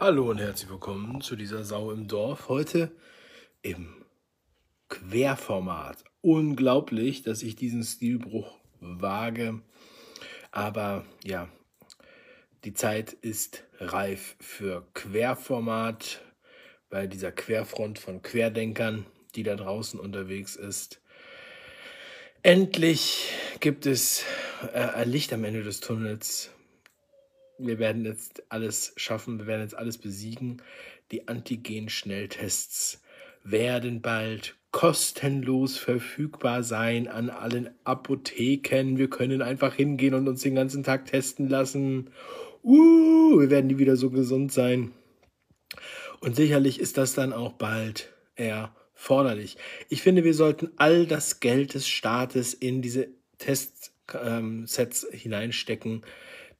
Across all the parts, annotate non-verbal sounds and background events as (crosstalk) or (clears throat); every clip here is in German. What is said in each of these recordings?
Hallo und herzlich willkommen zu dieser Sau im Dorf. Heute im Querformat. Unglaublich, dass ich diesen Stilbruch wage. Aber ja, die Zeit ist reif für Querformat bei dieser Querfront von Querdenkern, die da draußen unterwegs ist. Endlich gibt es äh, ein Licht am Ende des Tunnels wir werden jetzt alles schaffen, wir werden jetzt alles besiegen. Die Antigen-Schnelltests werden bald kostenlos verfügbar sein an allen Apotheken. Wir können einfach hingehen und uns den ganzen Tag testen lassen. Uh, wir werden nie wieder so gesund sein. Und sicherlich ist das dann auch bald erforderlich. Ich finde, wir sollten all das Geld des Staates in diese Testsets ähm, hineinstecken,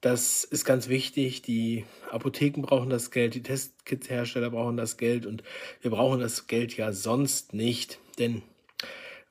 das ist ganz wichtig. Die Apotheken brauchen das Geld, die Testkits-Hersteller brauchen das Geld und wir brauchen das Geld ja sonst nicht. Denn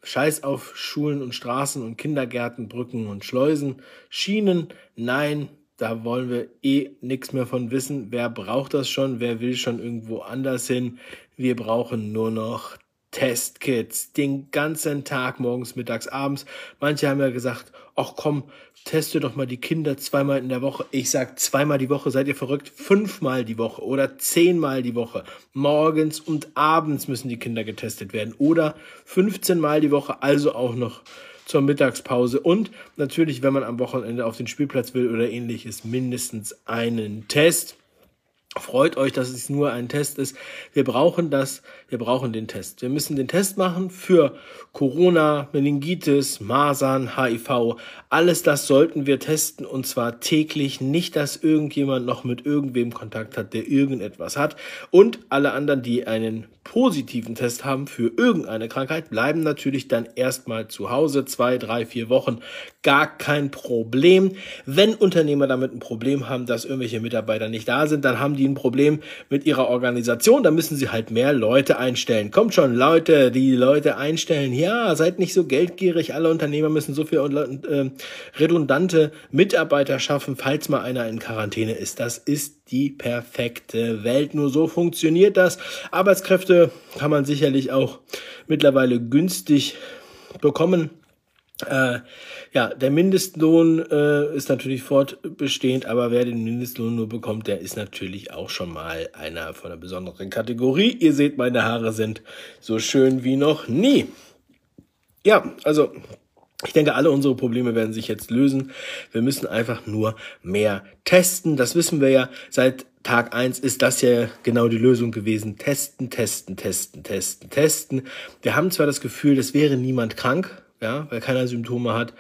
Scheiß auf Schulen und Straßen und Kindergärten, Brücken und Schleusen, Schienen, nein, da wollen wir eh nichts mehr von wissen. Wer braucht das schon? Wer will schon irgendwo anders hin? Wir brauchen nur noch Testkits den ganzen Tag, morgens, mittags, abends. Manche haben ja gesagt, ach komm, teste doch mal die Kinder zweimal in der Woche. Ich sag zweimal die Woche, seid ihr verrückt? Fünfmal die Woche oder zehnmal die Woche. Morgens und abends müssen die Kinder getestet werden oder 15 Mal die Woche, also auch noch zur Mittagspause und natürlich, wenn man am Wochenende auf den Spielplatz will oder ähnliches, mindestens einen Test. Freut euch, dass es nur ein Test ist. Wir brauchen das, wir brauchen den Test. Wir müssen den Test machen für Corona, Meningitis, Masern, HIV. Alles das sollten wir testen und zwar täglich. Nicht, dass irgendjemand noch mit irgendwem Kontakt hat, der irgendetwas hat. Und alle anderen, die einen positiven Test haben für irgendeine Krankheit, bleiben natürlich dann erstmal zu Hause. Zwei, drei, vier Wochen. Gar kein Problem. Wenn Unternehmer damit ein Problem haben, dass irgendwelche Mitarbeiter nicht da sind, dann haben die ein Problem mit ihrer Organisation, da müssen sie halt mehr Leute einstellen. Kommt schon, Leute, die Leute einstellen. Ja, seid nicht so geldgierig. Alle Unternehmer müssen so viel äh, redundante Mitarbeiter schaffen, falls mal einer in Quarantäne ist. Das ist die perfekte Welt. Nur so funktioniert das. Arbeitskräfte kann man sicherlich auch mittlerweile günstig bekommen. Äh, ja, der Mindestlohn äh, ist natürlich fortbestehend, aber wer den Mindestlohn nur bekommt, der ist natürlich auch schon mal einer von einer besonderen Kategorie. Ihr seht, meine Haare sind so schön wie noch nie. Ja, also ich denke, alle unsere Probleme werden sich jetzt lösen. Wir müssen einfach nur mehr testen. Das wissen wir ja seit Tag eins ist das ja genau die Lösung gewesen. Testen, testen, testen, testen, testen. Wir haben zwar das Gefühl, es wäre niemand krank, ja, weil keiner Symptome hat.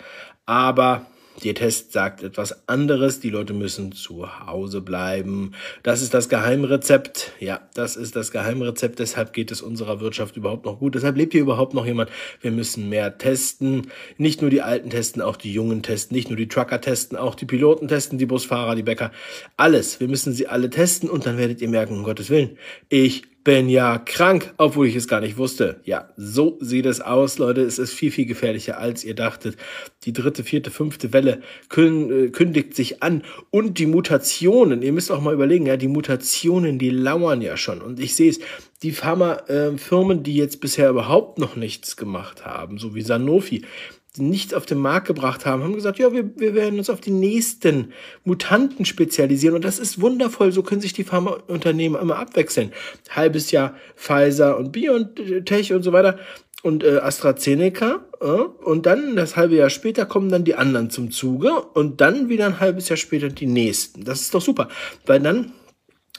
Aber der Test sagt etwas anderes. Die Leute müssen zu Hause bleiben. Das ist das Geheimrezept. Ja, das ist das Geheimrezept. Deshalb geht es unserer Wirtschaft überhaupt noch gut. Deshalb lebt hier überhaupt noch jemand. Wir müssen mehr testen. Nicht nur die Alten testen, auch die Jungen testen. Nicht nur die Trucker testen, auch die Piloten testen, die Busfahrer, die Bäcker. Alles. Wir müssen sie alle testen und dann werdet ihr merken, um Gottes Willen, ich bin ja krank, obwohl ich es gar nicht wusste. Ja, so sieht es aus, Leute. Es ist viel, viel gefährlicher, als ihr dachtet. Die dritte, vierte, fünfte Welle äh, kündigt sich an. Und die Mutationen, ihr müsst auch mal überlegen, ja, die Mutationen, die lauern ja schon. Und ich sehe es, die Pharmafirmen, die jetzt bisher überhaupt noch nichts gemacht haben, so wie Sanofi, nichts auf den Markt gebracht haben, haben gesagt, ja, wir, wir werden uns auf die nächsten Mutanten spezialisieren. Und das ist wundervoll. So können sich die Pharmaunternehmen immer abwechseln. Halbes Jahr Pfizer und BioNTech und so weiter und äh, AstraZeneca. Äh, und dann das halbe Jahr später kommen dann die anderen zum Zuge und dann wieder ein halbes Jahr später die nächsten. Das ist doch super, weil dann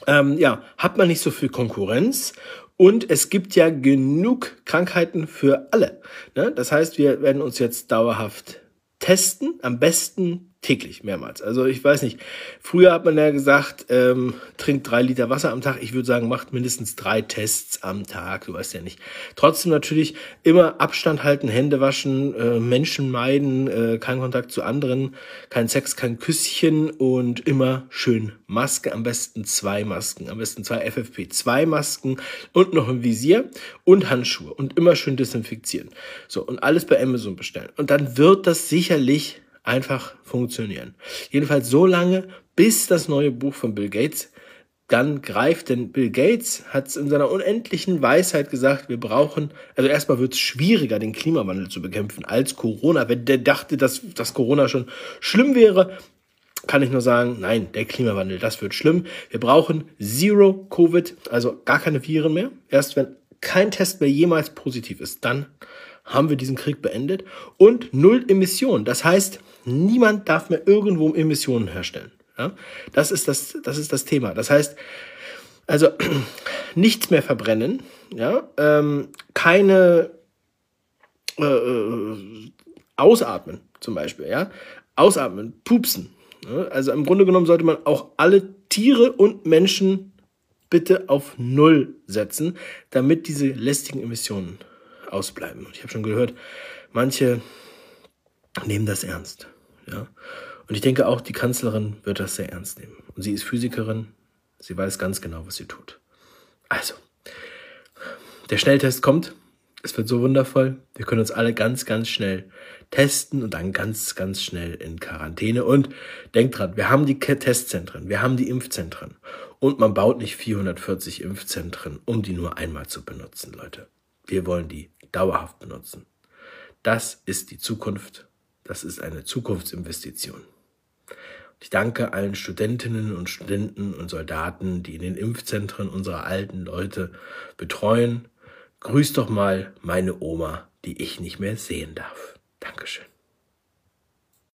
ähm, ja, hat man nicht so viel Konkurrenz und es gibt ja genug Krankheiten für alle. Ne? Das heißt, wir werden uns jetzt dauerhaft testen, am besten täglich, mehrmals. Also ich weiß nicht, früher hat man ja gesagt, ähm, trinkt drei Liter Wasser am Tag. Ich würde sagen, macht mindestens drei Tests am Tag, du weißt ja nicht. Trotzdem natürlich immer Abstand halten, Hände waschen, äh, Menschen meiden, äh, kein Kontakt zu anderen, kein Sex, kein Küsschen und immer schön Maske, am besten zwei Masken, am besten zwei FFP2 Masken und noch ein Visier und Handschuhe und immer schön desinfizieren. So, und alles bei Amazon bestellen. Und dann wird das sicherlich einfach funktionieren. Jedenfalls so lange, bis das neue Buch von Bill Gates dann greift, denn Bill Gates hat es in seiner unendlichen Weisheit gesagt, wir brauchen, also erstmal wird es schwieriger, den Klimawandel zu bekämpfen als Corona. Wenn der dachte, dass, dass Corona schon schlimm wäre, kann ich nur sagen, nein, der Klimawandel, das wird schlimm. Wir brauchen Zero Covid, also gar keine Viren mehr. Erst wenn kein Test mehr jemals positiv ist, dann haben wir diesen Krieg beendet. Und null Emissionen. Das heißt, niemand darf mehr irgendwo Emissionen herstellen. Ja? Das, ist das, das ist das Thema. Das heißt, also (clears throat) nichts mehr verbrennen, ja? Ähm, keine äh, äh, Ausatmen zum Beispiel, ja? Ausatmen, pupsen. Ja? Also im Grunde genommen sollte man auch alle Tiere und Menschen bitte auf Null setzen, damit diese lästigen Emissionen ausbleiben. Und ich habe schon gehört, manche nehmen das ernst. Ja? Und ich denke auch, die Kanzlerin wird das sehr ernst nehmen. Und sie ist Physikerin, sie weiß ganz genau, was sie tut. Also, der Schnelltest kommt. Es wird so wundervoll. Wir können uns alle ganz, ganz schnell testen und dann ganz, ganz schnell in Quarantäne. Und denkt dran, wir haben die Testzentren, wir haben die Impfzentren. Und man baut nicht 440 Impfzentren, um die nur einmal zu benutzen, Leute. Wir wollen die dauerhaft benutzen. Das ist die Zukunft. Das ist eine Zukunftsinvestition. Ich danke allen Studentinnen und Studenten und Soldaten, die in den Impfzentren unserer alten Leute betreuen. Grüß doch mal meine Oma, die ich nicht mehr sehen darf. Dankeschön.